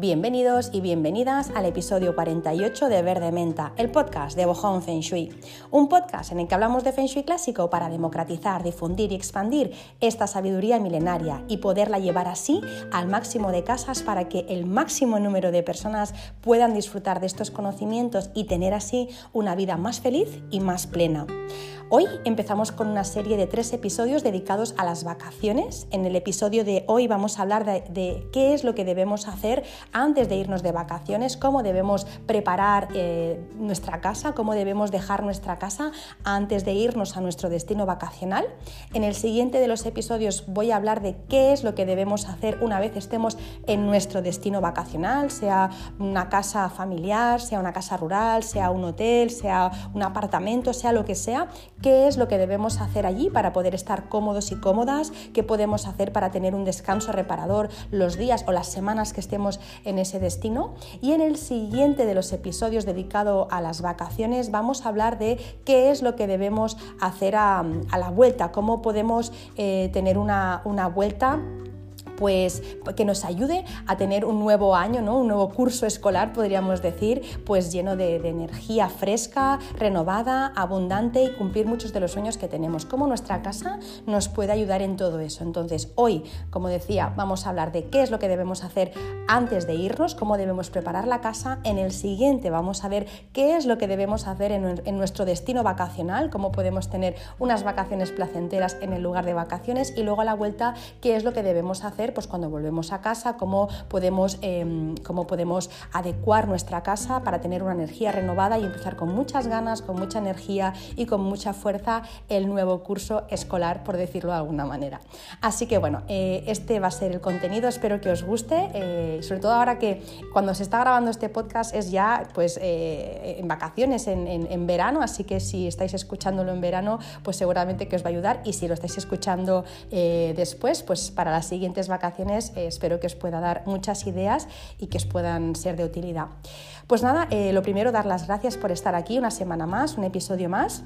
Bienvenidos y bienvenidas al episodio 48 de Verde Menta, el podcast de Bohong Feng Shui. Un podcast en el que hablamos de Feng Shui clásico para democratizar, difundir y expandir esta sabiduría milenaria y poderla llevar así al máximo de casas para que el máximo número de personas puedan disfrutar de estos conocimientos y tener así una vida más feliz y más plena. Hoy empezamos con una serie de tres episodios dedicados a las vacaciones. En el episodio de hoy vamos a hablar de, qué es lo que debemos hacer antes de irnos de vacaciones, cómo debemos preparar eh, nuestra casa, cómo debemos dejar nuestra casa antes de irnos a nuestro destino vacacional. En el siguiente de los episodios voy a hablar de qué es lo que debemos hacer una vez estemos en nuestro destino vacacional, sea una casa familiar, sea una casa rural, sea un hotel, sea un apartamento, sea lo que sea qué es lo que debemos hacer allí para poder estar cómodos y cómodas, qué podemos hacer para tener un descanso reparador los días o las semanas que estemos en ese destino. Y en el siguiente de los episodios dedicado a las vacaciones vamos a hablar de qué es lo que debemos hacer a, la vuelta, cómo podemos eh, tener una, una vuelta pues que nos ayude a tener un nuevo año, ¿no? un nuevo curso escolar, podríamos decir, pues lleno de, energía fresca, renovada, abundante y cumplir muchos de los sueños que tenemos. Cómo nuestra casa nos puede ayudar en todo eso. Entonces, hoy, como decía, vamos a hablar de qué es lo que debemos hacer antes de irnos, cómo debemos preparar la casa. En el siguiente vamos a ver qué es lo que debemos hacer en, en nuestro destino vacacional, cómo podemos tener unas vacaciones placenteras en el lugar de vacaciones y luego a la vuelta qué es lo que debemos hacer pues cuando volvemos a casa, cómo podemos, em, cómo podemos adecuar nuestra casa para tener una energía renovada y empezar con muchas ganas, con mucha energía y con mucha fuerza el nuevo curso escolar, por decirlo de alguna manera. Así que bueno, eh, este va a ser el contenido, espero que os guste, eh, sobre todo ahora que cuando se está grabando este podcast es ya pues eh, en vacaciones, en, en verano, así que si estáis escuchándolo en verano, pues seguramente que os va a ayudar y si lo estáis escuchando después, pues para las siguientes vacaciones eh, espero que os pueda dar muchas ideas y que os puedan ser de utilidad. Pues nada, eh, lo primero, dar las gracias por estar aquí una semana más, un episodio más.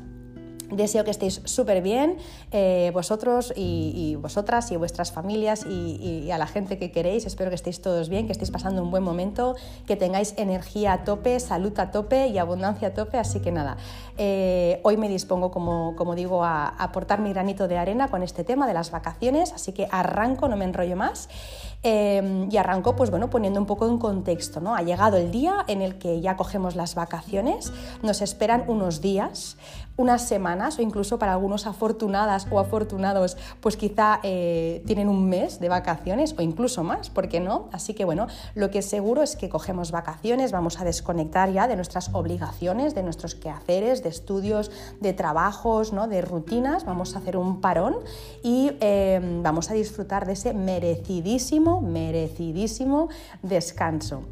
Deseo que estéis súper bien, eh, vosotros y, vosotras y vuestras familias y, a la gente que queréis. Espero que estéis todos bien, que estéis pasando un buen momento, que tengáis energía a tope, salud a tope y abundancia a tope. Así que nada, eh, hoy me dispongo, como, digo, a aportar mi granito de arena con este tema de las vacaciones. Así que arranco, no me enrollo más. Em, y arrancó pues bueno, poniendo un poco en contexto. ¿no? Ha llegado el día en el que ya cogemos las vacaciones, nos esperan unos días, unas semanas o incluso para algunos afortunadas o afortunados pues quizá eh, tienen un mes de vacaciones o incluso más, ¿por qué no? Así que bueno, lo que es seguro es que cogemos vacaciones, vamos a desconectar ya de nuestras obligaciones, de nuestros quehaceres, de estudios, de trabajos, ¿no? de rutinas, vamos a hacer un parón y em, vamos a disfrutar de ese merecidísimo merecidísimo descanso.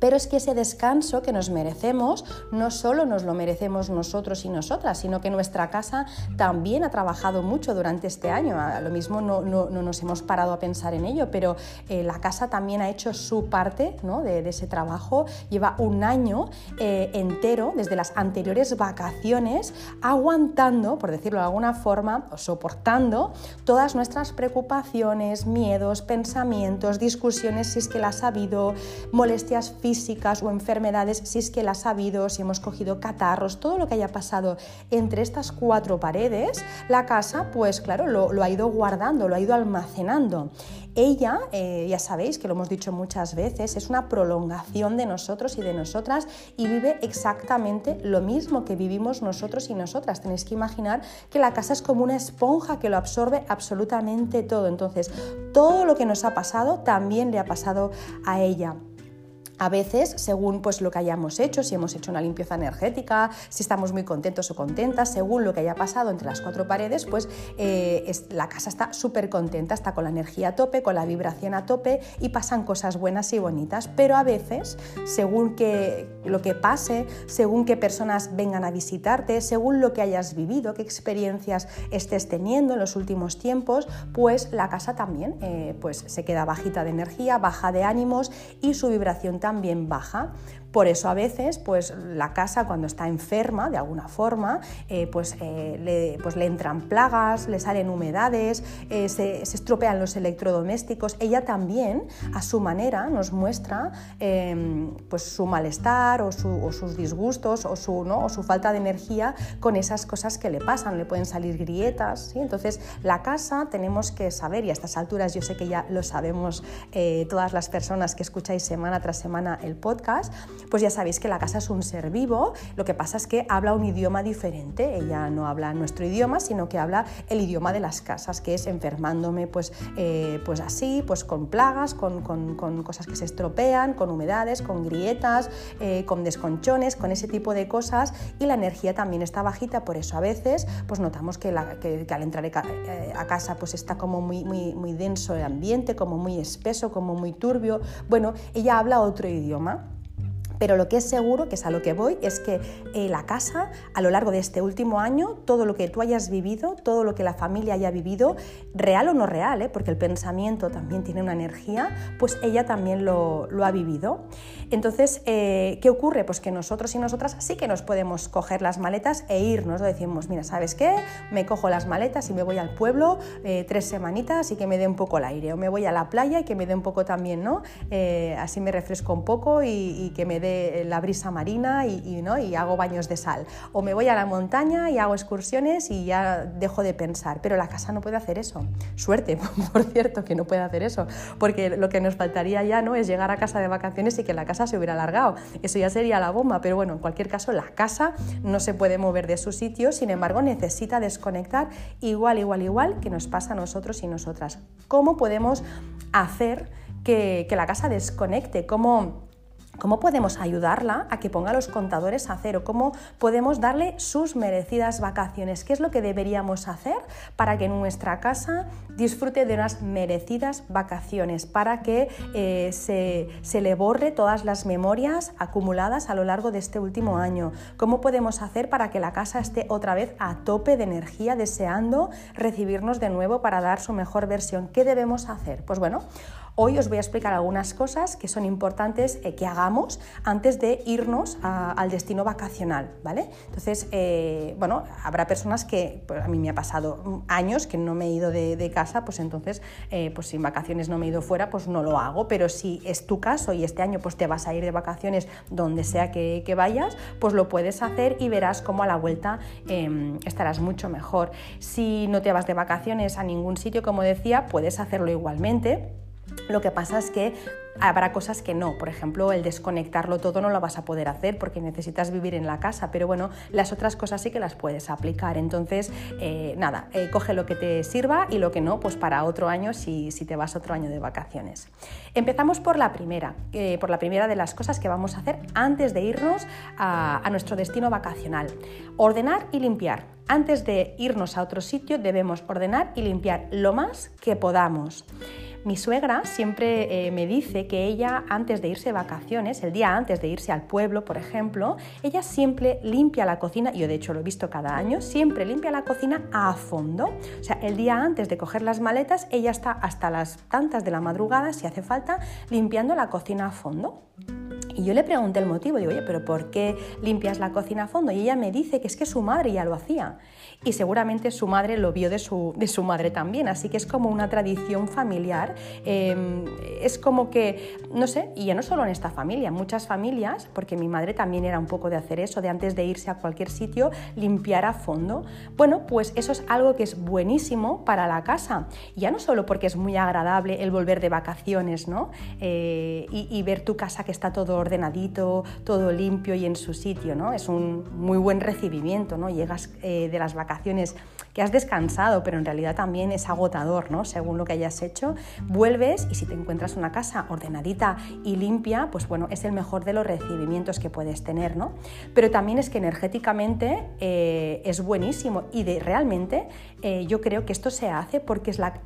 Pero es que ese descanso que nos merecemos no solo nos lo merecemos nosotros y nosotras, sino que nuestra casa también ha trabajado mucho durante este año. A lo mismo no, nos hemos parado a pensar en ello, pero eh, la casa también ha hecho su parte de, ese trabajo. Lleva un año eh, entero, desde las anteriores vacaciones, aguantando, por decirlo de alguna forma, o soportando todas nuestras preocupaciones, miedos, pensamientos, discusiones, si es que las ha habido, molestias físicas físicas o enfermedades, si es que las ha habido, si hemos cogido catarros, todo lo que haya pasado entre estas cuatro paredes, la casa, pues claro, lo, ha ido guardando, lo ha ido almacenando. Ella, eh, ya sabéis que lo hemos dicho muchas veces, es una prolongación de nosotros y de nosotras y vive exactamente lo mismo que vivimos nosotros y nosotras. Tenéis que imaginar que la casa es como una esponja que lo absorbe absolutamente todo. Entonces, todo lo que nos ha pasado también le ha pasado a ella a veces, según pues, lo que hayamos hecho, si hemos hecho una limpieza energética, si estamos muy contentos o contentas, según lo que haya pasado entre las cuatro paredes, pues eh, la casa está súper contenta, está con la energía a tope, con la vibración a tope y pasan cosas buenas y bonitas. Pero a veces, según que, lo que pase, según qué personas vengan a visitarte, según lo que hayas vivido, qué experiencias estés teniendo en los últimos tiempos, pues la casa también eh, pues, se queda bajita de energía, baja de ánimos y su vibración también también baja. Por eso a veces pues, la casa cuando está enferma de alguna forma, eh, pues, eh, le, pues, le, entran plagas, le salen humedades, eh, se, estropean los electrodomésticos. Ella también a su manera nos muestra em, pues, su malestar o, sus disgustos o su, ¿no? o su falta de energía con esas cosas que le pasan. Le pueden salir grietas. Entonces la casa tenemos que saber, y a estas alturas yo sé que ya lo sabemos todas las personas que escucháis semana tras semana el podcast, pues ya sabéis que la casa es un ser vivo, lo que pasa es que habla un idioma diferente, ella no habla nuestro idioma, sino que habla el idioma de las casas, que es enfermándome pues, eh, pues así, pues con plagas, con, cosas que se estropean, con humedades, con grietas, eh, con desconchones, con ese tipo de cosas y la energía también está bajita, por eso a veces pues notamos que, al entrar eh, a casa pues está como muy, muy, muy denso el ambiente, como muy espeso, como muy turbio. Bueno, ella habla otro idioma. Pero lo que es seguro, que es a lo que voy, es que eh, la casa, a lo largo de este último año, todo lo que tú hayas vivido, todo lo que la familia haya vivido, real o no real, ¿eh? porque el pensamiento también tiene una energía, pues ella también lo, ha vivido. Entonces, eh, ¿qué ocurre? Pues que nosotros y nosotras sí que nos podemos coger las maletas e irnos. Decimos, mira, ¿sabes qué? Me cojo las maletas y me voy al pueblo tres semanitas y que me dé un poco el aire. O me voy a la playa y que me dé un poco también, ¿no? así me refresco un poco y, y que me dé la brisa marina y, ¿no? y hago baños de sal. O me voy a la montaña y hago excursiones y ya dejo de pensar. Pero la casa no puede hacer eso. Suerte, por cierto, que no puede hacer eso. Porque lo que nos faltaría ya no es llegar a casa de vacaciones y que la casa se hubiera alargado. Eso ya sería la bomba. Pero bueno, en cualquier caso, la casa no se puede mover de su sitio. Sin embargo, necesita desconectar igual, igual, igual que nos pasa a nosotros y nosotras. ¿Cómo podemos hacer que, que la casa desconecte? ¿Cómo ¿Cómo podemos ayudarla a que ponga los contadores a cero? ¿Cómo podemos darle sus merecidas vacaciones? ¿Qué es lo que deberíamos hacer para que nuestra casa disfrute de unas merecidas vacaciones? Para que eh, se, se, le borre todas las memorias acumuladas a lo largo de este último año. ¿Cómo podemos hacer para que la casa esté otra vez a tope de energía, deseando recibirnos de nuevo para dar su mejor versión? ¿Qué debemos hacer? Pues bueno, Hoy os voy a explicar algunas cosas que son importantes eh, que hagamos antes de irnos al destino vacacional, ¿vale? Entonces, eh, bueno, habrá personas que, pues, a mí me ha pasado años que no me he ido de, casa, pues entonces, eh, pues sin vacaciones no me he ido fuera, pues no lo hago, pero si es tu caso y este año pues te vas a ir de vacaciones donde sea que, vayas, pues lo puedes hacer y verás cómo a la vuelta em, estarás mucho mejor. Si no te vas de vacaciones a ningún sitio, como decía, puedes hacerlo igualmente lo que pasa es que habrá cosas que no, por ejemplo, el desconectarlo todo no lo vas a poder hacer porque necesitas vivir en la casa, pero bueno, las otras cosas sí que las puedes aplicar. Entonces, eh, nada, eh, coge lo que te sirva y lo que no, pues para otro año si, te vas otro año de vacaciones. Empezamos por la primera, eh, por la primera de las cosas que vamos a hacer antes de irnos a nuestro destino vacacional. Ordenar y limpiar. Antes de irnos a otro sitio debemos ordenar y limpiar lo más que podamos. Mi suegra siempre eh, me dice que ella antes de irse de vacaciones, el día antes de irse al pueblo, por ejemplo, ella siempre limpia la cocina, yo de hecho lo he visto cada año, siempre limpia la cocina a fondo. O sea, el día antes de coger las maletas, ella está hasta las tantas de la madrugada, si hace falta, limpiando la cocina a fondo. Y yo le pregunté el motivo, digo, oye, pero ¿por qué limpias la cocina a fondo? Y ella me dice que es que su madre ya lo hacía y seguramente su madre lo vio de su, de su madre también, así que es como una tradición familiar, em, es como que, no sé, y ya no solo en esta familia, muchas familias, porque mi madre también era un poco de hacer eso, de antes de irse a cualquier sitio, limpiar a fondo. Bueno, pues eso es algo que es buenísimo para la casa, ya no solo porque es muy agradable el volver de vacaciones, ¿no? Eh, y, y ver tu casa que está todo ordenadito, todo limpio y en su sitio, ¿no? Es un muy buen recibimiento, ¿no? Llegas eh, de las vacaciones vacaciones que has descansado, pero en realidad también es agotador, ¿no? Según lo que hayas hecho, vuelves y si te encuentras una casa ordenadita y limpia, pues bueno, es el mejor de los recibimientos que puedes tener, ¿no? Pero también es que energéticamente eh, es buenísimo y de, realmente eh, yo creo que esto se hace porque es la,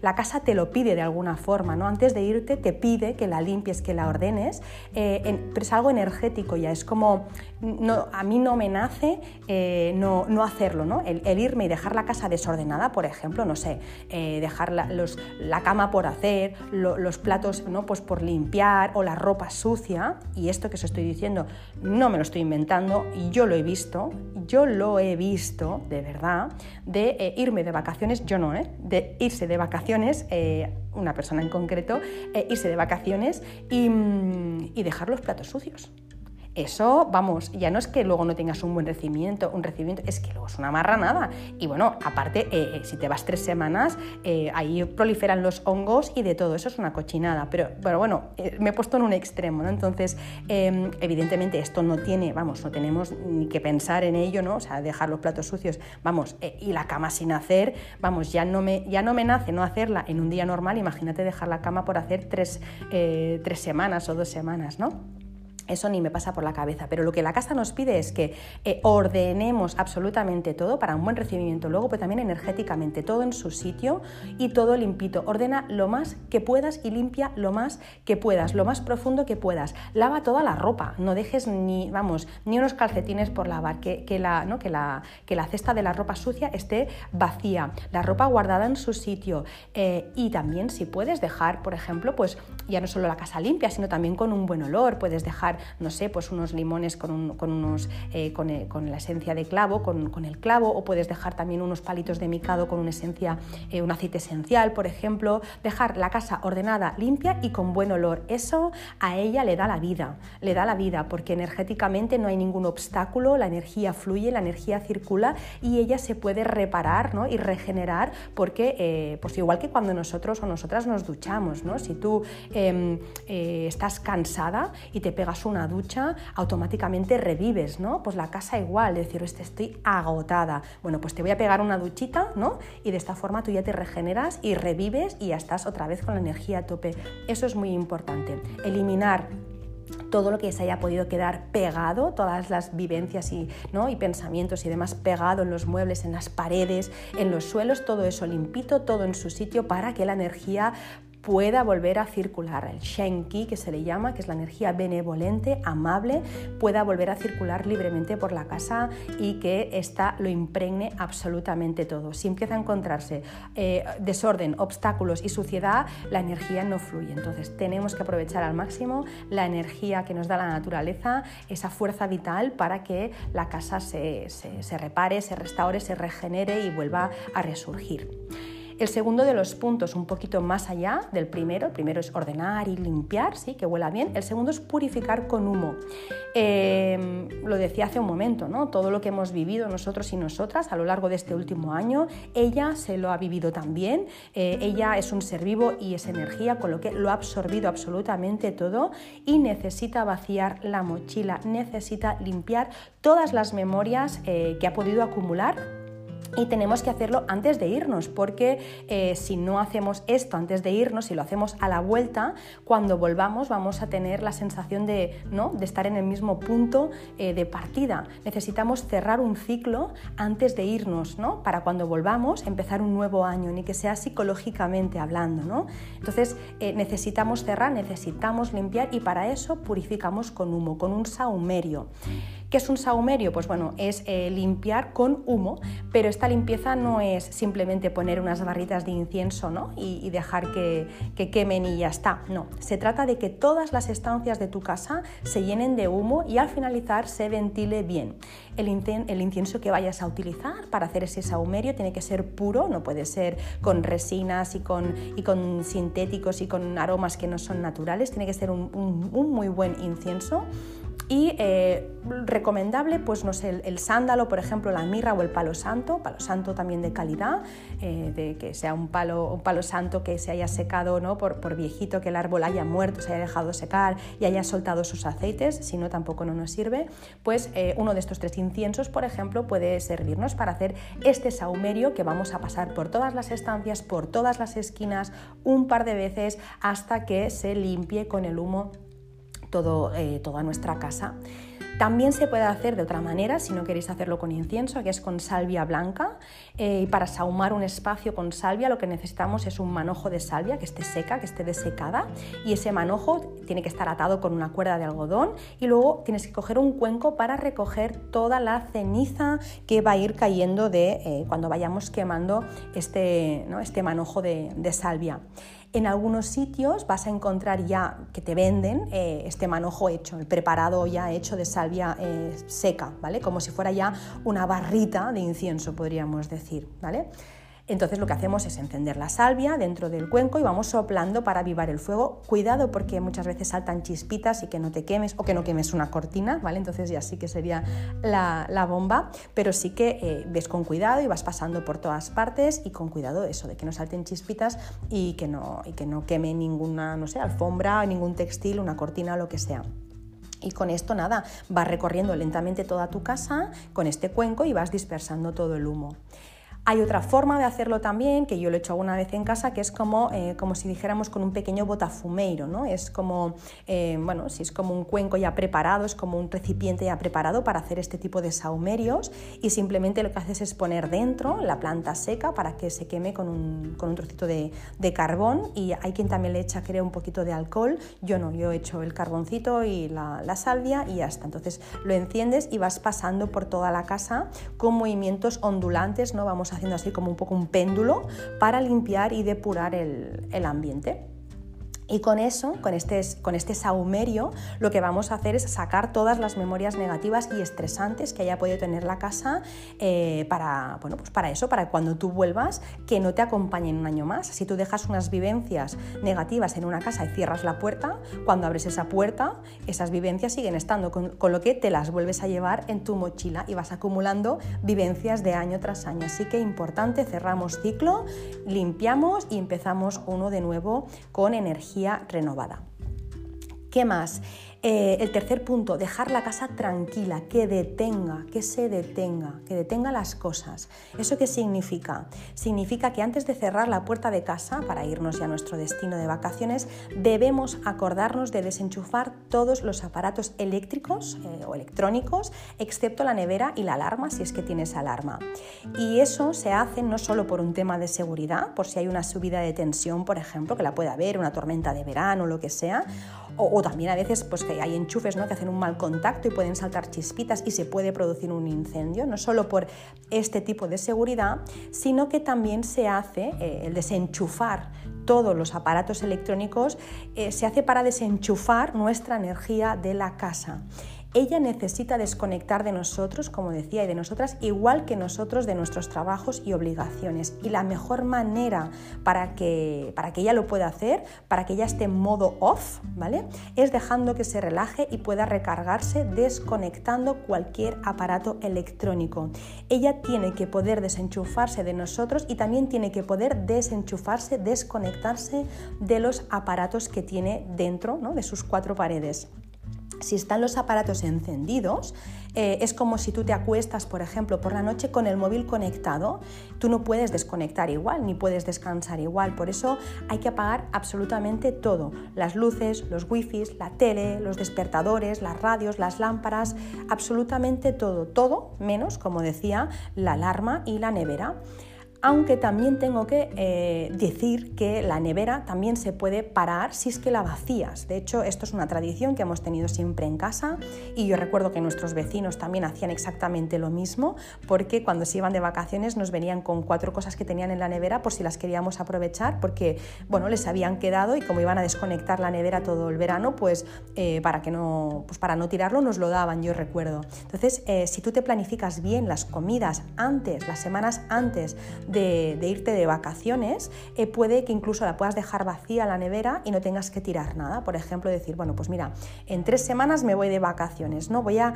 la, casa te lo pide de alguna forma, ¿no? Antes de irte te pide que la limpies, que la ordenes, eh, pero es algo energético ya, es como, no, a mí no me nace no, no, hacerlo, ¿no? El, irme y dejar la casa desordenada, por ejemplo, no sé, dejar la, los, la, cama por hacer, los platos ¿no? pues por limpiar o la ropa sucia, y esto que os estoy diciendo no me lo estoy inventando, y yo lo he visto, yo lo he visto, de verdad, de irme de vacaciones, yo no, ¿eh? de irse de vacaciones una persona en concreto, eh, irse de vacaciones y, mm, y dejar los platos sucios. Eso, vamos, ya no es que luego no tengas un buen recibimiento, un recibimiento, es que luego es una marranada. Y bueno, aparte, eh, eh, si te vas tres semanas, eh, ahí proliferan los hongos y de todo, eso es una cochinada. Pero, bueno, bueno me he puesto en un extremo, ¿no? Entonces, em, evidentemente esto no tiene, vamos, no tenemos ni que pensar en ello, ¿no? O sea, dejar los platos sucios, vamos, y la cama sin hacer, vamos, ya no, me, ya no me nace no hacerla en un día normal, imagínate dejar la cama por hacer tres, tres semanas o dos semanas, ¿no? Eso ni me pasa por la cabeza, pero lo que la casa nos pide es que eh, ordenemos absolutamente todo para un buen recibimiento luego, pero también energéticamente, todo en su sitio y todo limpito. Ordena lo más que puedas y limpia lo más que puedas, lo más profundo que puedas. Lava toda la ropa, no dejes ni, vamos, ni unos calcetines por lavar, que, la, ¿no? que, la, que la cesta de la ropa sucia esté vacía, la ropa guardada en su sitio eh, y también si puedes dejar, por ejemplo, pues ya no solo la casa limpia, sino también con un buen olor, puedes dejar no sé, pues unos limones con, unos, eh, eh, con, la esencia de clavo, con, el clavo, o puedes dejar también unos palitos de micado con una esencia, eh, un aceite esencial, por ejemplo. Dejar la casa ordenada, limpia y con buen olor. Eso a ella le da la vida, le da la vida, porque energéticamente no hay ningún obstáculo, la energía fluye, la energía circula y ella se puede reparar ¿no? y regenerar, porque pues igual que cuando nosotros o nosotras nos duchamos, ¿no? si tú em, estás cansada y te pegas una ducha, automáticamente revives, ¿no? Pues la casa igual, decir, este, estoy agotada. Bueno, pues te voy a pegar una duchita, ¿no? Y de esta forma tú ya te regeneras y revives y ya estás otra vez con la energía a tope. Eso es muy importante. Eliminar todo lo que se haya podido quedar pegado, todas las vivencias y, ¿no? y pensamientos y demás pegado en los muebles, en las paredes, en los suelos, todo eso limpito, todo en su sitio para que la energía pueda volver a circular. El Shenki, que se le llama, que es la energía benevolente, amable, pueda volver a circular libremente por la casa y que ésta lo impregne absolutamente todo. Si empieza a encontrarse eh, desorden, obstáculos y suciedad, la energía no fluye. Entonces tenemos que aprovechar al máximo la energía que nos da la naturaleza, esa fuerza vital para que la casa se, se repare, se restaure, se regenere y vuelva a resurgir. El segundo de los puntos, un poquito más allá del primero, el primero es ordenar y limpiar, ¿sí? que huela bien. El segundo es purificar con humo. Em, lo decía hace un momento, ¿no? todo lo que hemos vivido nosotros y nosotras a lo largo de este último año, ella se lo ha vivido también. Eh, ella es un ser vivo y es energía, con lo que lo ha absorbido absolutamente todo y necesita vaciar la mochila, necesita limpiar todas las memorias eh, que ha podido acumular y tenemos que hacerlo antes de irnos, porque eh, si no hacemos esto antes de irnos, si lo hacemos a la vuelta, cuando volvamos vamos a tener la sensación de, ¿no? de estar en el mismo punto eh, de partida. Necesitamos cerrar un ciclo antes de irnos, ¿no? para cuando volvamos empezar un nuevo año, ni que sea psicológicamente hablando. ¿no? Entonces eh, necesitamos cerrar, necesitamos limpiar y para eso purificamos con humo, con un saumerio. ¿Qué es un saumerio? Pues bueno, es eh, limpiar con humo, pero esta limpieza no es simplemente poner unas barritas de incienso ¿no? y, dejar que, quemen y ya está. No, se trata de que todas las estancias de tu casa se llenen de humo y al finalizar se ventile bien. El, incienso que vayas a utilizar para hacer ese saumerio tiene que ser puro, no puede ser con resinas y con, y con sintéticos y con aromas que no son naturales, tiene que ser un muy buen incienso y eh, recomendable, pues no sé, el, sándalo, por ejemplo, la mirra o el palo santo, palo santo también de calidad, eh, de que sea un palo, un palo santo que se haya secado ¿no? por, por, viejito, que el árbol haya muerto, se haya dejado secar y haya soltado sus aceites, si no tampoco no nos sirve, pues eh, uno de estos tres inciensos, por ejemplo, puede servirnos para hacer este saumerio que vamos a pasar por todas las estancias, por todas las esquinas, un par de veces hasta que se limpie con el humo todo, eh, toda nuestra casa. También se puede hacer de otra manera, si no queréis hacerlo con incienso, que es con salvia blanca. Eh, y para sahumar un espacio con salvia lo que necesitamos es un manojo de salvia que esté seca, que esté desecada. Y ese manojo tiene que estar atado con una cuerda de algodón. Y luego tienes que coger un cuenco para recoger toda la ceniza que va a ir cayendo de eh, cuando vayamos quemando este, este manojo de salvia. En algunos sitios vas a encontrar ya que te venden eh, este manojo hecho, el preparado ya hecho de salvia eh, seca, ¿vale? Como si fuera ya una barrita de incienso, podríamos decir, ¿vale? Entonces lo que hacemos es encender la salvia dentro del cuenco y vamos soplando para avivar el fuego. Cuidado porque muchas veces saltan chispitas y que no te quemes o que no quemes una cortina, ¿vale? Entonces ya sí que sería la, bomba, pero sí que eh, ves con cuidado y vas pasando por todas partes y con cuidado eso, de que no salten chispitas y que no, y que no queme ninguna, no sé, alfombra, ningún textil, una cortina lo que sea. Y con esto nada, vas recorriendo lentamente toda tu casa con este cuenco y vas dispersando todo el humo. Hay otra forma de hacerlo también, que yo lo he hecho alguna vez en casa, que es como, eh, como si dijéramos con un pequeño botafumeiro, ¿no? Es como, eh, bueno, si es como un cuenco ya preparado, es como un recipiente ya preparado para hacer este tipo de saumerios y simplemente lo que haces es poner dentro la planta seca para que se queme con un, con un trocito de, de, carbón y hay quien también le echa, creo, un poquito de alcohol. Yo no, yo he hecho el carboncito y la, la salvia y ya está. Entonces lo enciendes y vas pasando por toda la casa con movimientos ondulantes, ¿no? Vamos haciendo así como un poco un péndulo para limpiar y depurar el, el ambiente. Y con eso, con este, con este saumerio, lo que vamos a hacer es sacar todas las memorias negativas y estresantes que haya podido tener la casa eh, para, bueno, pues para eso, para cuando tú vuelvas, que no te acompañen un año más. Si tú dejas unas vivencias negativas en una casa y cierras la puerta, cuando abres esa puerta, esas vivencias siguen estando, con, con lo que te las vuelves a llevar en tu mochila y vas acumulando vivencias de año tras año. Así que importante, cerramos ciclo, limpiamos y empezamos uno de nuevo con energía renovada. ¿Qué más? Eh, el tercer punto, dejar la casa tranquila, que detenga, que se detenga, que detenga las cosas. ¿Eso qué significa? Significa que antes de cerrar la puerta de casa para irnos ya a nuestro destino de vacaciones, debemos acordarnos de desenchufar todos los aparatos eléctricos eh, o electrónicos, excepto la nevera y la alarma, si es que tienes alarma. Y eso se hace no solo por un tema de seguridad, por si hay una subida de tensión, por ejemplo, que la puede haber, una tormenta de verano lo que sea, o, también a veces pues, hay enchufes ¿no? que hacen un mal contacto y pueden saltar chispitas y se puede producir un incendio, no solo por este tipo de seguridad, sino que también se hace eh, el desenchufar todos los aparatos electrónicos, eh, se hace para desenchufar nuestra energía de la casa. Ella necesita desconectar de nosotros, como decía, y de nosotras, igual que nosotros de nuestros trabajos y obligaciones. Y la mejor manera para que, para que ella lo pueda hacer, para que ella esté en modo off, ¿vale? Es dejando que se relaje y pueda recargarse desconectando cualquier aparato electrónico. Ella tiene que poder desenchufarse de nosotros y también tiene que poder desenchufarse, desconectarse de los aparatos que tiene dentro ¿no? de sus cuatro paredes si están los aparatos encendidos, eh, es como si tú te acuestas, por ejemplo, por la noche con el móvil conectado, tú no puedes desconectar igual, ni puedes descansar igual. Por eso hay que apagar absolutamente todo, las luces, los wifis, la tele, los despertadores, las radios, las lámparas, absolutamente todo, todo menos, como decía, la alarma y la nevera aunque también tengo que eh, decir que la nevera también se puede parar si es que la vacías. De hecho, esto es una tradición que hemos tenido siempre en casa y yo recuerdo que nuestros vecinos también hacían exactamente lo mismo porque cuando se iban de vacaciones nos venían con cuatro cosas que tenían en la nevera por si las queríamos aprovechar porque, bueno, les habían quedado y como iban a desconectar la nevera todo el verano, pues, eh, para, que no, pues para no tirarlo nos lo daban, yo recuerdo. Entonces, eh, si tú te planificas bien las comidas antes, las semanas antes, de, irte de vacaciones, eh, puede que incluso la puedas dejar vacía la nevera y no tengas que tirar nada. Por ejemplo, decir, bueno, pues mira, en tres semanas me voy de vacaciones, ¿no? Voy a,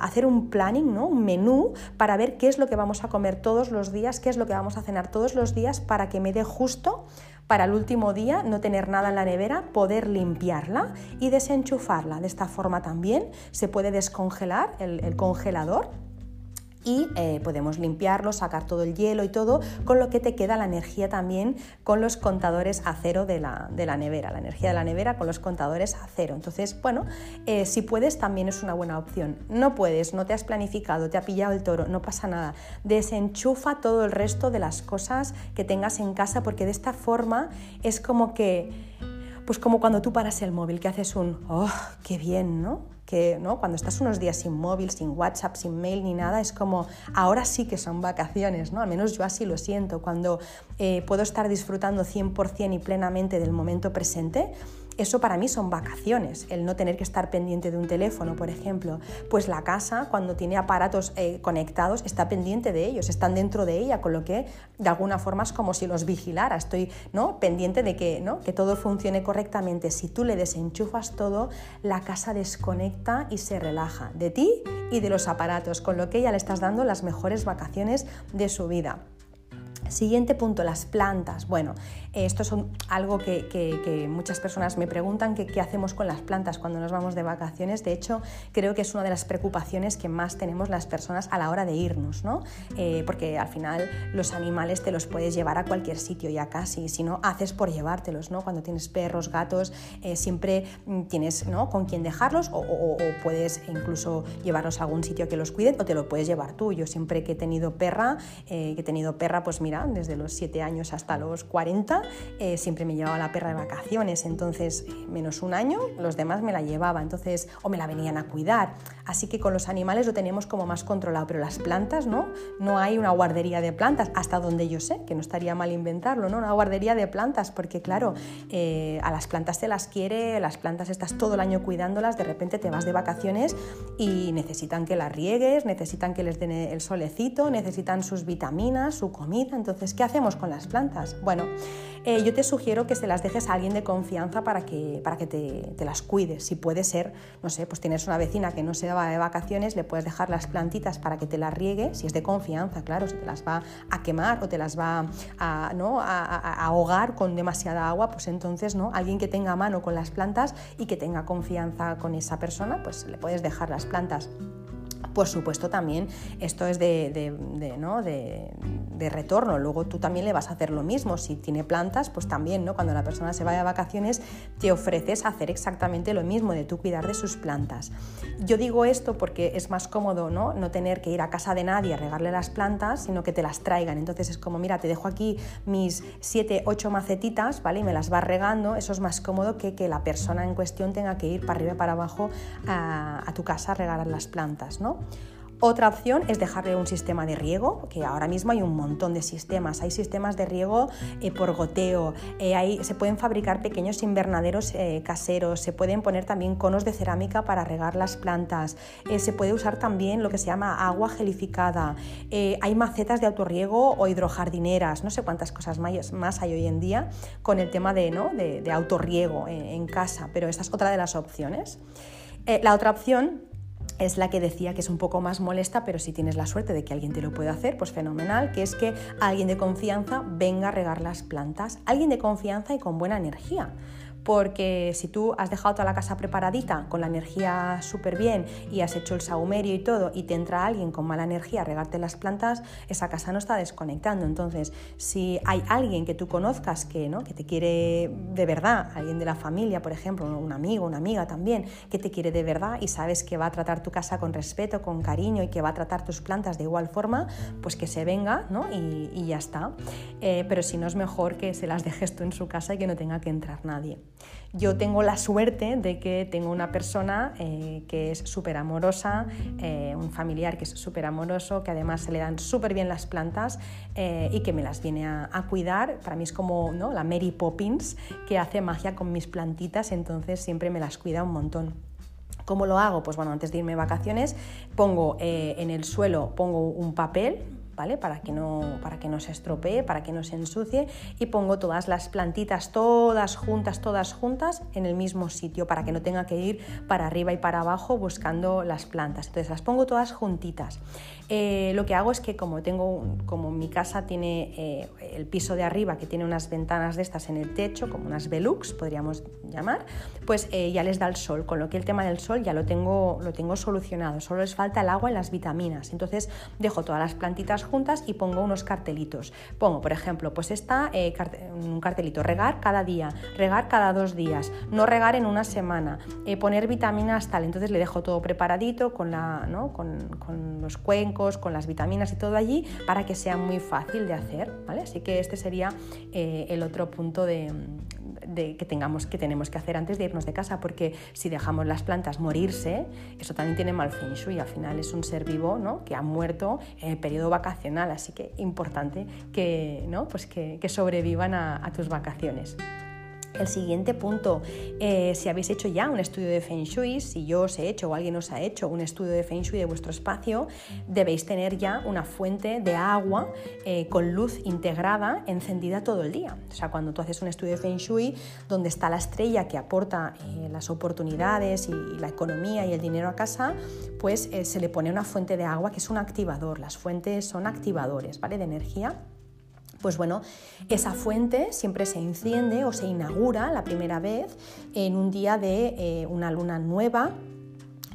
hacer un planning, ¿no? Un menú para ver qué es lo que vamos a comer todos los días, qué es lo que vamos a cenar todos los días para que me dé justo para el último día no tener nada en la nevera, poder limpiarla y desenchufarla. De esta forma también se puede descongelar el congelador y eh, podemos limpiarlo, sacar todo el hielo y todo, con lo que te queda la energía también con los contadores a cero de la, nevera, la energía de la nevera con los contadores a cero. Entonces, bueno, eh, si puedes también es una buena opción. No puedes, no te has planificado, te ha pillado el toro, no pasa nada. Desenchufa todo el resto de las cosas que tengas en casa porque de esta forma es como que, pues como cuando tú paras el móvil, que haces un, oh, qué bien, ¿no? Que ¿no? cuando estás unos días sin móvil, sin WhatsApp, sin mail ni nada, es como ahora sí que son vacaciones, ¿no? al menos yo así lo siento, cuando eh, puedo estar disfrutando 100% y plenamente del momento presente, eso para mí son vacaciones, el no tener que estar pendiente de un teléfono, por ejemplo. Pues la casa, cuando tiene aparatos eh, conectados, está pendiente de ellos, están dentro de ella, con lo que de alguna forma es como si los vigilara. Estoy ¿no? pendiente de que, ¿no? que todo funcione correctamente. Si tú le desenchufas todo, la casa desconecta y se relaja de ti y de los aparatos, con lo que ya le estás dando las mejores vacaciones de su vida. Siguiente punto, las plantas. Bueno, esto es algo que, muchas personas me preguntan, qué hacemos con las plantas cuando nos vamos de vacaciones. De hecho, creo que es una de las preocupaciones que más tenemos las personas a la hora de irnos, ¿no? Eh, porque al final los animales te los puedes llevar a cualquier sitio ya casi, si no, haces por llevártelos, ¿no? Cuando tienes perros, gatos, eh, siempre tienes ¿no? con quién dejarlos o, puedes incluso llevarlos a algún sitio que los cuiden o te lo puedes llevar tú. Yo siempre que he tenido perra, eh, que he tenido perra, pues mira, desde los 7 años hasta los 40, eh, siempre me llevaba la perra de vacaciones, entonces menos un año, los demás me la llevaba, entonces, o me la venían a cuidar. Así que con los animales lo tenemos como más controlado, pero las plantas, ¿no? No hay una guardería de plantas, hasta donde yo sé, que no estaría mal inventarlo, ¿no? Una guardería de plantas, porque claro, eh, a las plantas te las quiere, las plantas estás todo el año cuidándolas, de repente te vas de vacaciones y necesitan que las riegues, necesitan que les den el solecito, necesitan sus vitaminas, su comida, entonces, ¿qué hacemos con las plantas? Bueno, eh, yo te sugiero que se las dejes a alguien de confianza para que, para que te, las cuides. Si puede ser, no sé, pues tienes una vecina que no se va de vacaciones, le puedes dejar las plantitas para que te las riegue, si es de confianza, claro, si te las va a quemar o te las va a, a, ahogar con demasiada agua, pues entonces, ¿no? Alguien que tenga mano con las plantas y que tenga confianza con esa persona, pues le puedes dejar las plantas. Por supuesto también esto es de, ¿no? de, retorno, luego tú también le vas a hacer lo mismo, si tiene plantas, pues también ¿no? cuando la persona se vaya de vacaciones te ofreces hacer exactamente lo mismo, de tú cuidar de sus plantas. Yo digo esto porque es más cómodo ¿no? no tener que ir a casa de nadie a regarle las plantas, sino que te las traigan, entonces es como, mira, te dejo aquí mis 7, 8 macetitas, ¿vale? Y me las vas regando, eso es más cómodo que que la persona en cuestión tenga que ir para arriba y para abajo a, a tu casa a regar las plantas, ¿no? Otra opción es dejarle un sistema de riego, que ahora mismo hay un montón de sistemas. Hay sistemas de riego eh, por goteo, eh, se pueden fabricar pequeños invernaderos eh, caseros, se pueden poner también conos de cerámica para regar las plantas, se puede usar también lo que se llama agua gelificada, hay macetas de autorriego o hidrojardineras, no sé cuántas cosas más hay hoy en día con el tema de, ¿no? de, autorriego en, casa, pero esa es otra de las opciones. la otra opción es la que decía que es un poco más molesta, pero si tienes la suerte de que alguien te lo pueda hacer, pues fenomenal, que es que alguien de confianza venga a regar las plantas, alguien de confianza y con buena energía porque si tú has dejado toda la casa preparadita, con la energía súper bien y has hecho el saumerio y todo, y te entra alguien con mala energía a regarte las plantas, esa casa no está desconectando. Entonces, si hay alguien que tú conozcas que, ¿no? que te quiere de verdad, alguien de la familia, por ejemplo, un amigo, una amiga también, que te quiere de verdad y sabes que va a tratar tu casa con respeto, con cariño y que va a tratar tus plantas de igual forma, pues que se venga ¿no? y, ya está. Eh, pero si no es mejor que se las dejes tú en su casa y que no tenga que entrar nadie. Yo tengo la suerte de que tengo una persona eh, que es súper amorosa, eh, un familiar que es súper amoroso, que además se le dan súper bien las plantas eh, y que me las viene a, cuidar. Para mí es como ¿no? la Mary Poppins que hace magia con mis plantitas, entonces siempre me las cuida un montón. ¿Cómo lo hago? Pues bueno, antes de irme de vacaciones pongo en el suelo pongo un papel Para que, no, para que no se estropee, para que no se ensucie y pongo todas las plantitas, todas juntas, todas juntas en el mismo sitio para que no tenga que ir para arriba y para abajo buscando las plantas. Entonces las pongo todas juntitas. Eh, lo que hago es que como tengo, como mi casa tiene eh, el piso de arriba que tiene unas ventanas de estas en el techo, como unas Velux podríamos llamar, pues eh, ya les da el sol, con lo que el tema del sol ya lo tengo, lo tengo solucionado, solo les falta el agua y las vitaminas. Entonces dejo todas las plantitas juntas y pongo unos cartelitos. Pongo, por ejemplo, pues está un cartelito, regar cada día, regar cada dos días, no regar en una semana, poner vitaminas tal, entonces le dejo todo preparadito con, la, con, con los cuencos, con las vitaminas y todo allí para que sea muy fácil de hacer. ¿vale? Así que este sería eh, el otro punto de, que, tengamos, que tenemos que hacer antes de irnos de casa, porque si dejamos las plantas morirse, eso también tiene mal feng shui. Al final es un ser vivo ¿no? que ha muerto en el periodo vacacional, así que importante que, ¿no? pues que, sobrevivan a tus vacaciones. El siguiente punto, eh, si habéis hecho ya un estudio de Feng Shui, si yo os he hecho o alguien os ha hecho un estudio de Feng Shui de vuestro espacio, debéis tener ya una fuente de agua eh, con luz integrada encendida todo el día. O sea, cuando tú haces un estudio de Feng Shui donde está la estrella que aporta eh, las oportunidades y, la economía y el dinero a casa, pues se le pone una fuente de agua que es un activador. Las fuentes son activadores ¿vale? de energía pues bueno, esa fuente siempre se enciende o se inaugura la primera vez en un día de eh, una luna nueva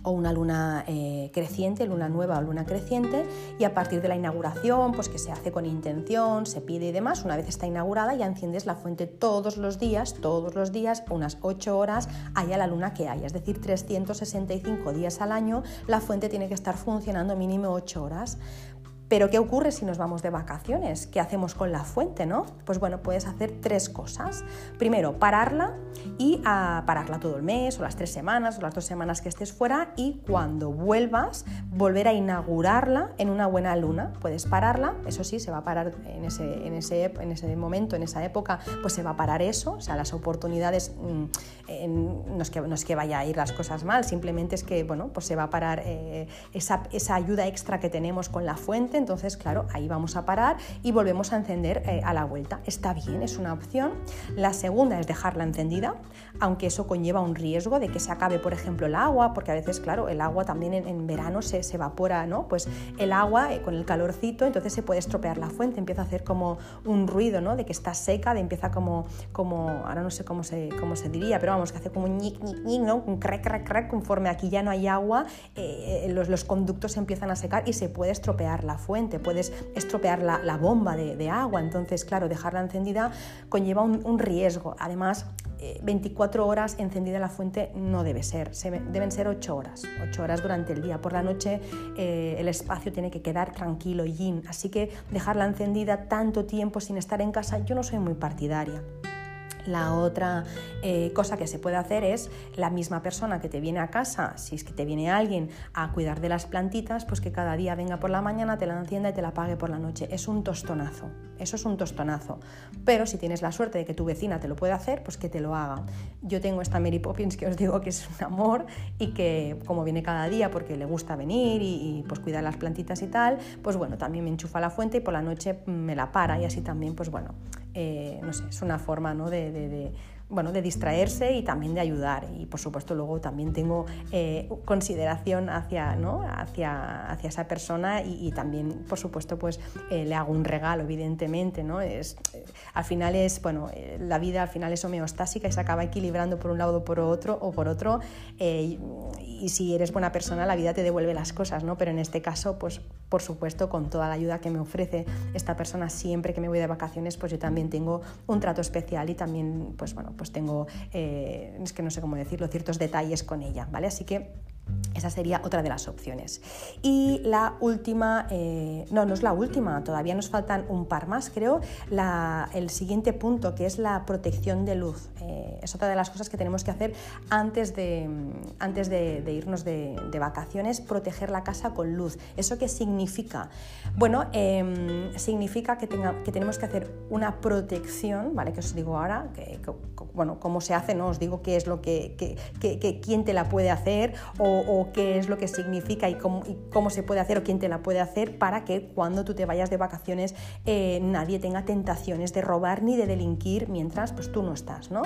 o una luna eh, creciente, luna nueva o luna creciente, y a partir de la inauguración, pues que se hace con intención, se pide y demás, una vez está inaugurada ya enciendes la fuente todos los días, todos los días, unas 8 horas, haya la luna que haya, es decir, 365 días al año, la fuente tiene que estar funcionando mínimo 8 horas. Pero ¿qué ocurre si nos vamos de vacaciones? ¿Qué hacemos con la fuente, no? Pues bueno, puedes hacer tres cosas. Primero, pararla y ah, pararla todo el mes o las tres semanas o las dos semanas que estés fuera y cuando vuelvas volver a inaugurarla en una buena luna. Puedes pararla, eso sí, se va a parar en ese, en ese, en ese momento, en esa época, pues se va a parar eso, o sea, las oportunidades mm, no, es que, no, es que, vaya a ir las cosas mal, simplemente es que, bueno, pues se va a parar eh, esa, esa ayuda extra que tenemos con la fuente entonces claro, ahí vamos a parar y volvemos a encender eh, a la vuelta. Está bien, es una opción. La segunda es dejarla encendida, aunque eso conlleva un riesgo de que se acabe, por ejemplo, el agua, porque a veces, claro, el agua también en, verano se, evapora, ¿no? Pues el agua eh, con el calorcito, entonces se puede estropear la fuente, empieza a hacer como un ruido, ¿no? De que está seca, de empieza como, como ahora no sé cómo se, cómo se diría, pero vamos, que hace como un ñic, ñic, ¿no? Un crack, crack, crack, conforme aquí ya no hay agua, eh, los, los conductos empiezan a secar y se puede estropear la fuente puedes estropear la, bomba de, agua, entonces claro, dejarla encendida conlleva un, riesgo. Además, 24 eh, horas encendida la fuente no debe ser, deben ser 8 horas, 8 horas durante el día. Por la noche eh, el espacio tiene que quedar tranquilo, yin, así que dejarla encendida tanto tiempo sin estar en casa yo no soy muy partidaria. La otra eh, cosa que se puede hacer es la misma persona que te viene a casa, si es que te viene alguien a cuidar de las plantitas, pues que cada día venga por la mañana, te la encienda y te la pague por la noche. Es un tostonazo, eso es un tostonazo. Pero si tienes la suerte de que tu vecina te lo puede hacer, pues que te lo haga. Yo tengo esta Mary Poppins que os digo que es un amor y que como viene cada día porque le gusta venir y, pues cuidar las plantitas y tal, pues bueno, también me enchufa la fuente y por la noche me la para y así también, pues bueno, eh, no sé, es una forma ¿no? de, de, bueno, de distraerse y también de ayudar. Y por supuesto luego también tengo eh, consideración hacia, ¿no? hacia, hacia esa persona y, también por supuesto pues eh, le hago un regalo evidentemente. ¿no? Es, al final es, bueno, la vida al final es homeostásica y se acaba equilibrando por un lado por otro o por otro y, y, si eres buena persona la vida te devuelve las cosas, ¿no? pero en este caso pues por supuesto con toda la ayuda que me ofrece esta persona siempre que me voy de vacaciones pues yo también tengo un trato especial y también pues bueno pues tengo, eh, es que no sé cómo decirlo, ciertos detalles con ella, ¿vale? Así que esa sería otra de las opciones. Y la última, eh, no, no es la última, todavía nos faltan un par más, creo. el siguiente punto, que es la protección de luz. Eh, es otra de las cosas que tenemos que hacer antes de, antes de, irnos de, vacaciones, proteger la casa con luz. ¿Eso qué significa? Bueno, em, significa que, tenga, que tenemos que hacer una protección, ¿vale? Que os digo ahora, que, bueno, cómo se hace, no os digo qué es lo que, quién te la puede hacer o qué es lo que significa y cómo, se puede hacer o quién te la puede hacer para que cuando tú te vayas de vacaciones eh, nadie tenga tentaciones de robar ni de delinquir mientras pues, tú no estás. ¿no?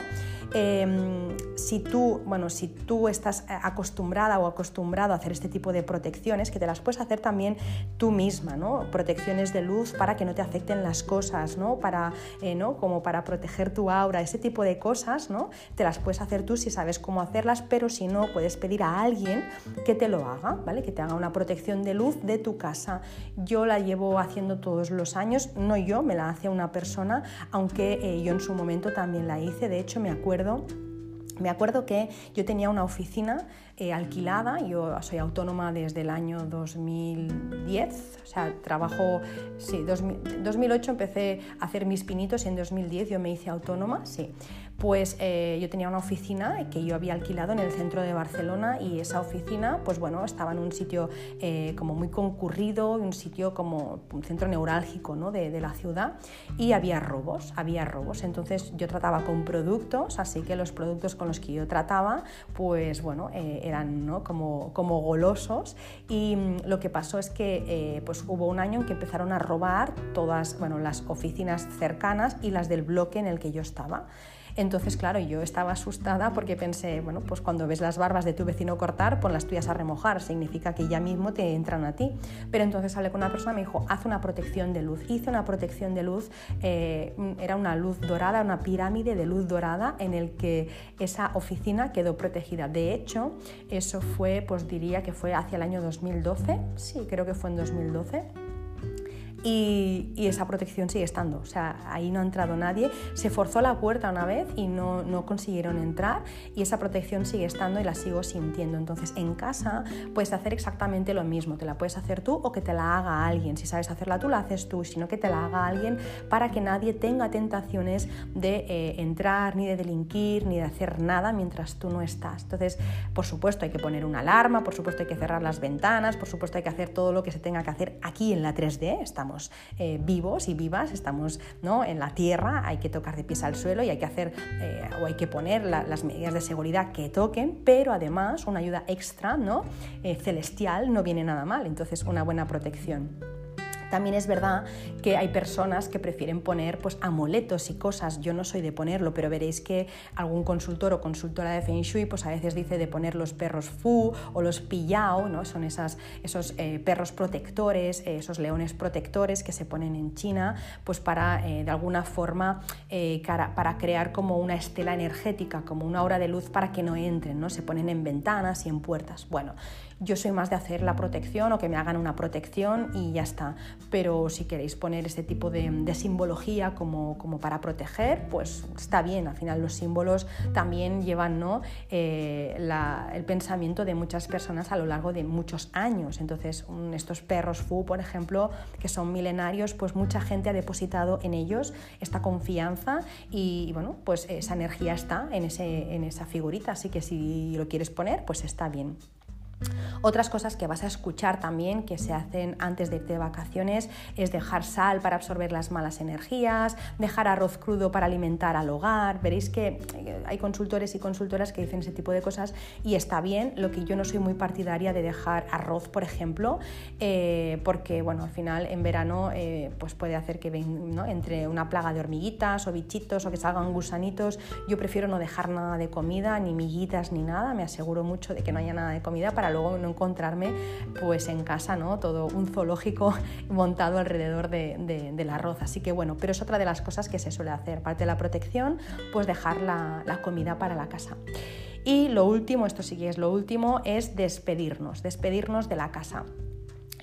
Em, si, tú, bueno, si tú estás acostumbrada o acostumbrado a hacer este tipo de protecciones, que te las puedes hacer también tú misma, ¿no? protecciones de luz para que no te afecten las cosas, ¿no? Para, eh, ¿no? como para proteger tu aura, ese tipo de cosas, ¿no? te las puedes hacer tú si sabes cómo hacerlas, pero si no, puedes pedir a alguien que te lo haga, ¿vale? que te haga una protección de luz de tu casa. Yo la llevo haciendo todos los años, no yo, me la hace una persona, aunque eh, yo en su momento también la hice, de hecho me acuerdo me acuerdo que yo tenía una oficina eh, alquilada, yo soy autónoma desde el año 2010, o sea, trabajo, sí, 2008 empecé a hacer mis pinitos y en 2010 yo me hice autónoma, sí pues eh, yo tenía una oficina que yo había alquilado en el centro de Barcelona y esa oficina, pues bueno, estaba en un sitio eh, como muy concurrido, un sitio como un centro neurálgico ¿no? de, la ciudad y había robos, había robos. Entonces yo trataba con productos, así que los productos con los que yo trataba, pues bueno, eh, eran ¿no? como, como golosos y mm, lo que pasó es que pues hubo un año en que empezaron a robar todas bueno, las oficinas cercanas y las del bloque en el que yo estaba. Entonces, claro, yo estaba asustada porque pensé, bueno, pues cuando ves las barbas de tu vecino cortar, pon las tuyas a remojar, significa que ya mismo te entran a ti. Pero entonces hablé con una persona me dijo, haz una protección de luz. Hice una protección de luz, eh, era una luz dorada, una pirámide de luz dorada en el que esa oficina quedó protegida. De hecho, eso fue, pues diría que fue hacia el año 2012, sí, creo que fue en 2012 y, esa protección sigue estando. O sea, ahí no ha entrado nadie. Se forzó la puerta una vez y no, no, consiguieron entrar y esa protección sigue estando y la sigo sintiendo. Entonces, en casa puedes hacer exactamente lo mismo. Te la puedes hacer tú o que te la haga alguien. Si sabes hacerla tú, la haces tú, sino que te la haga alguien para que nadie tenga tentaciones de eh, entrar, ni de delinquir, ni de hacer nada mientras tú no estás. Entonces, por supuesto, hay que poner una alarma, por supuesto, hay que cerrar las ventanas, por supuesto, hay que hacer todo lo que se tenga que hacer aquí en la 3D. Estamos eh, vivos y vivas, estamos ¿no? en la tierra, hay que tocar de pies al suelo y hay que hacer eh, o hay que poner las medidas de seguridad que toquen, pero además una ayuda extra ¿no? Eh, celestial no viene nada mal, entonces una buena protección. También es verdad que hay personas que prefieren poner pues, amuletos y cosas. Yo no soy de ponerlo, pero veréis que algún consultor o consultora de Feng Shui pues, a veces dice de poner los perros Fu o los Pillao, ¿no? son esas, esos eh, perros protectores, eh, esos leones protectores que se ponen en China pues, para eh, de alguna forma para crear como una estela energética, como una hora de luz para que no entren, ¿no? se ponen en ventanas y en puertas. Bueno, yo soy más de hacer la protección o que me hagan una protección y ya está. Pero si queréis poner este tipo de, simbología como, como, para proteger, pues está bien. Al final los símbolos también llevan ¿no? Eh, el pensamiento de muchas personas a lo largo de muchos años. Entonces estos perros Fu, por ejemplo, que son milenarios, pues mucha gente ha depositado en ellos esta confianza y, bueno, pues esa energía está en, ese, en esa figurita. Así que si lo quieres poner, pues está bien. Otras cosas que vas a escuchar también que se hacen antes de irte de vacaciones es dejar sal para absorber las malas energías, dejar arroz crudo para alimentar al hogar. Veréis que eh, hay consultores y consultoras que dicen ese tipo de cosas y está bien. Lo que yo no soy muy partidaria de dejar arroz, por ejemplo, eh, porque bueno, al final en verano eh, pues puede hacer que ven, entre una plaga de hormiguitas o bichitos o que salgan gusanitos. Yo prefiero no dejar nada de comida, ni miguitas ni nada. Me aseguro mucho de que no haya nada de comida para luego no encontrarme pues en casa, ¿no? Todo un zoológico montado alrededor de, del arroz. Así que bueno, pero es otra de las cosas que se suele hacer. Parte de la protección, pues dejar la, la comida para la casa. Y lo último, esto sí que es lo último, es despedirnos, despedirnos de la casa.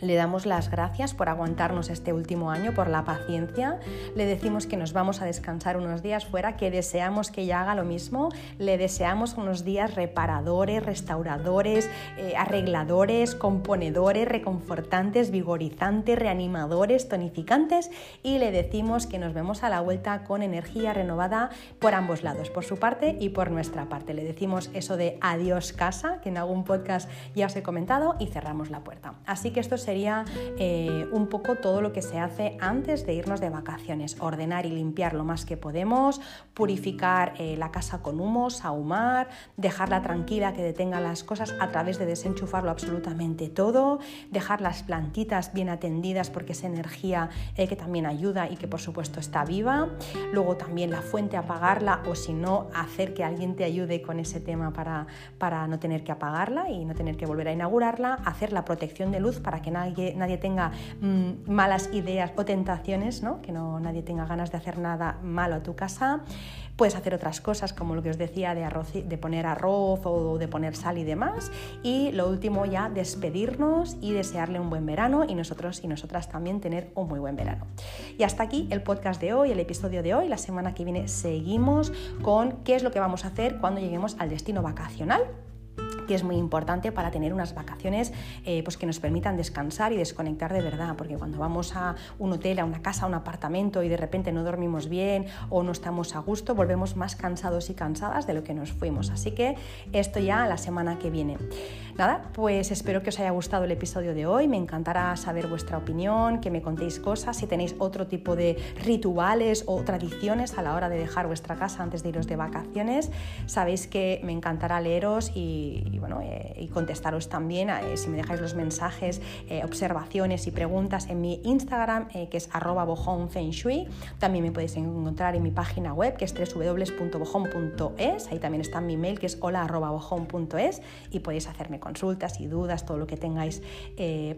Le damos las gracias por aguantarnos este último año, por la paciencia. Le decimos que nos vamos a descansar unos días fuera, que deseamos que ella haga lo mismo. Le deseamos unos días reparadores, restauradores, eh, arregladores, componedores, reconfortantes, vigorizantes, reanimadores, tonificantes. Y le decimos que nos vemos a la vuelta con energía renovada por ambos lados, por su parte y por nuestra parte. Le decimos eso de adiós casa, que en algún podcast ya os he comentado, y cerramos la puerta. Así que esto sería eh, un poco todo lo que se hace antes de irnos de vacaciones. Ordenar y limpiar lo más que podemos, purificar eh, la casa con humos, ahumar, dejarla tranquila, que detenga las cosas a través de desenchufarlo absolutamente todo, dejar las plantitas bien atendidas porque es energía eh, que también ayuda y que por supuesto está viva. Luego también la fuente apagarla o si no hacer que alguien te ayude con ese tema para, para no tener que apagarla y no tener que volver a inaugurarla, hacer la protección de luz para que nadie, nadie tenga mm, malas ideas o tentaciones, ¿no? que no, nadie tenga ganas de hacer nada malo a tu casa. Puedes hacer otras cosas como lo que os decía de, arroz, de poner arroz o de poner sal y demás. Y lo último ya, despedirnos y desearle un buen verano y nosotros y nosotras también tener un muy buen verano. Y hasta aquí el podcast de hoy, el episodio de hoy. La semana que viene seguimos con qué es lo que vamos a hacer cuando lleguemos al destino vacacional que es muy importante para tener unas vacaciones eh, pues que nos permitan descansar y desconectar de verdad, porque cuando vamos a un hotel, a una casa, a un apartamento y de repente no dormimos bien o no estamos a gusto, volvemos más cansados y cansadas de lo que nos fuimos. Así que esto ya la semana que viene. Nada, pues espero que os haya gustado el episodio de hoy, me encantará saber vuestra opinión, que me contéis cosas, si tenéis otro tipo de rituales o tradiciones a la hora de dejar vuestra casa antes de iros de vacaciones, sabéis que me encantará leeros y y, bueno, eh, y contestaros también eh, si me dejáis los mensajes, eh, observaciones y preguntas en mi Instagram, que es arroba bojonfengshui. También me podéis encontrar en mi página web, que es www.bojón.es. Ahí también está mi mail, que es hola.bojón.es y podéis hacerme consultas y dudas, todo lo que tengáis,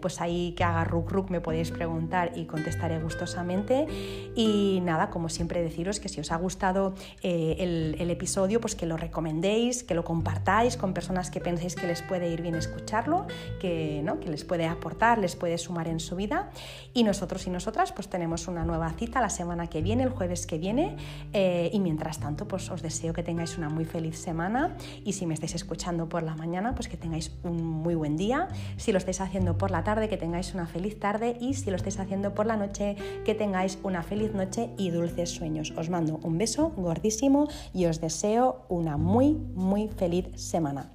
pues ahí que haga ruk ruk me podéis preguntar y contestaré gustosamente. Y nada, como siempre deciros que si os ha gustado el, el episodio, pues que lo recomendéis, que lo compartáis con personas que penséis que les puede ir bien escucharlo, que, ¿no? que les puede aportar, les puede sumar en su vida. Y nosotros y nosotras pues tenemos una nueva cita la semana que viene, el jueves que viene. Eh, y mientras tanto pues os deseo que tengáis una muy feliz semana y si me estáis escuchando por la mañana pues que tengáis un muy buen día. Si lo estáis haciendo por la tarde que tengáis una feliz tarde y si lo estáis haciendo por la noche que tengáis una feliz noche y dulces sueños. Os mando un beso gordísimo y os deseo una muy muy feliz semana.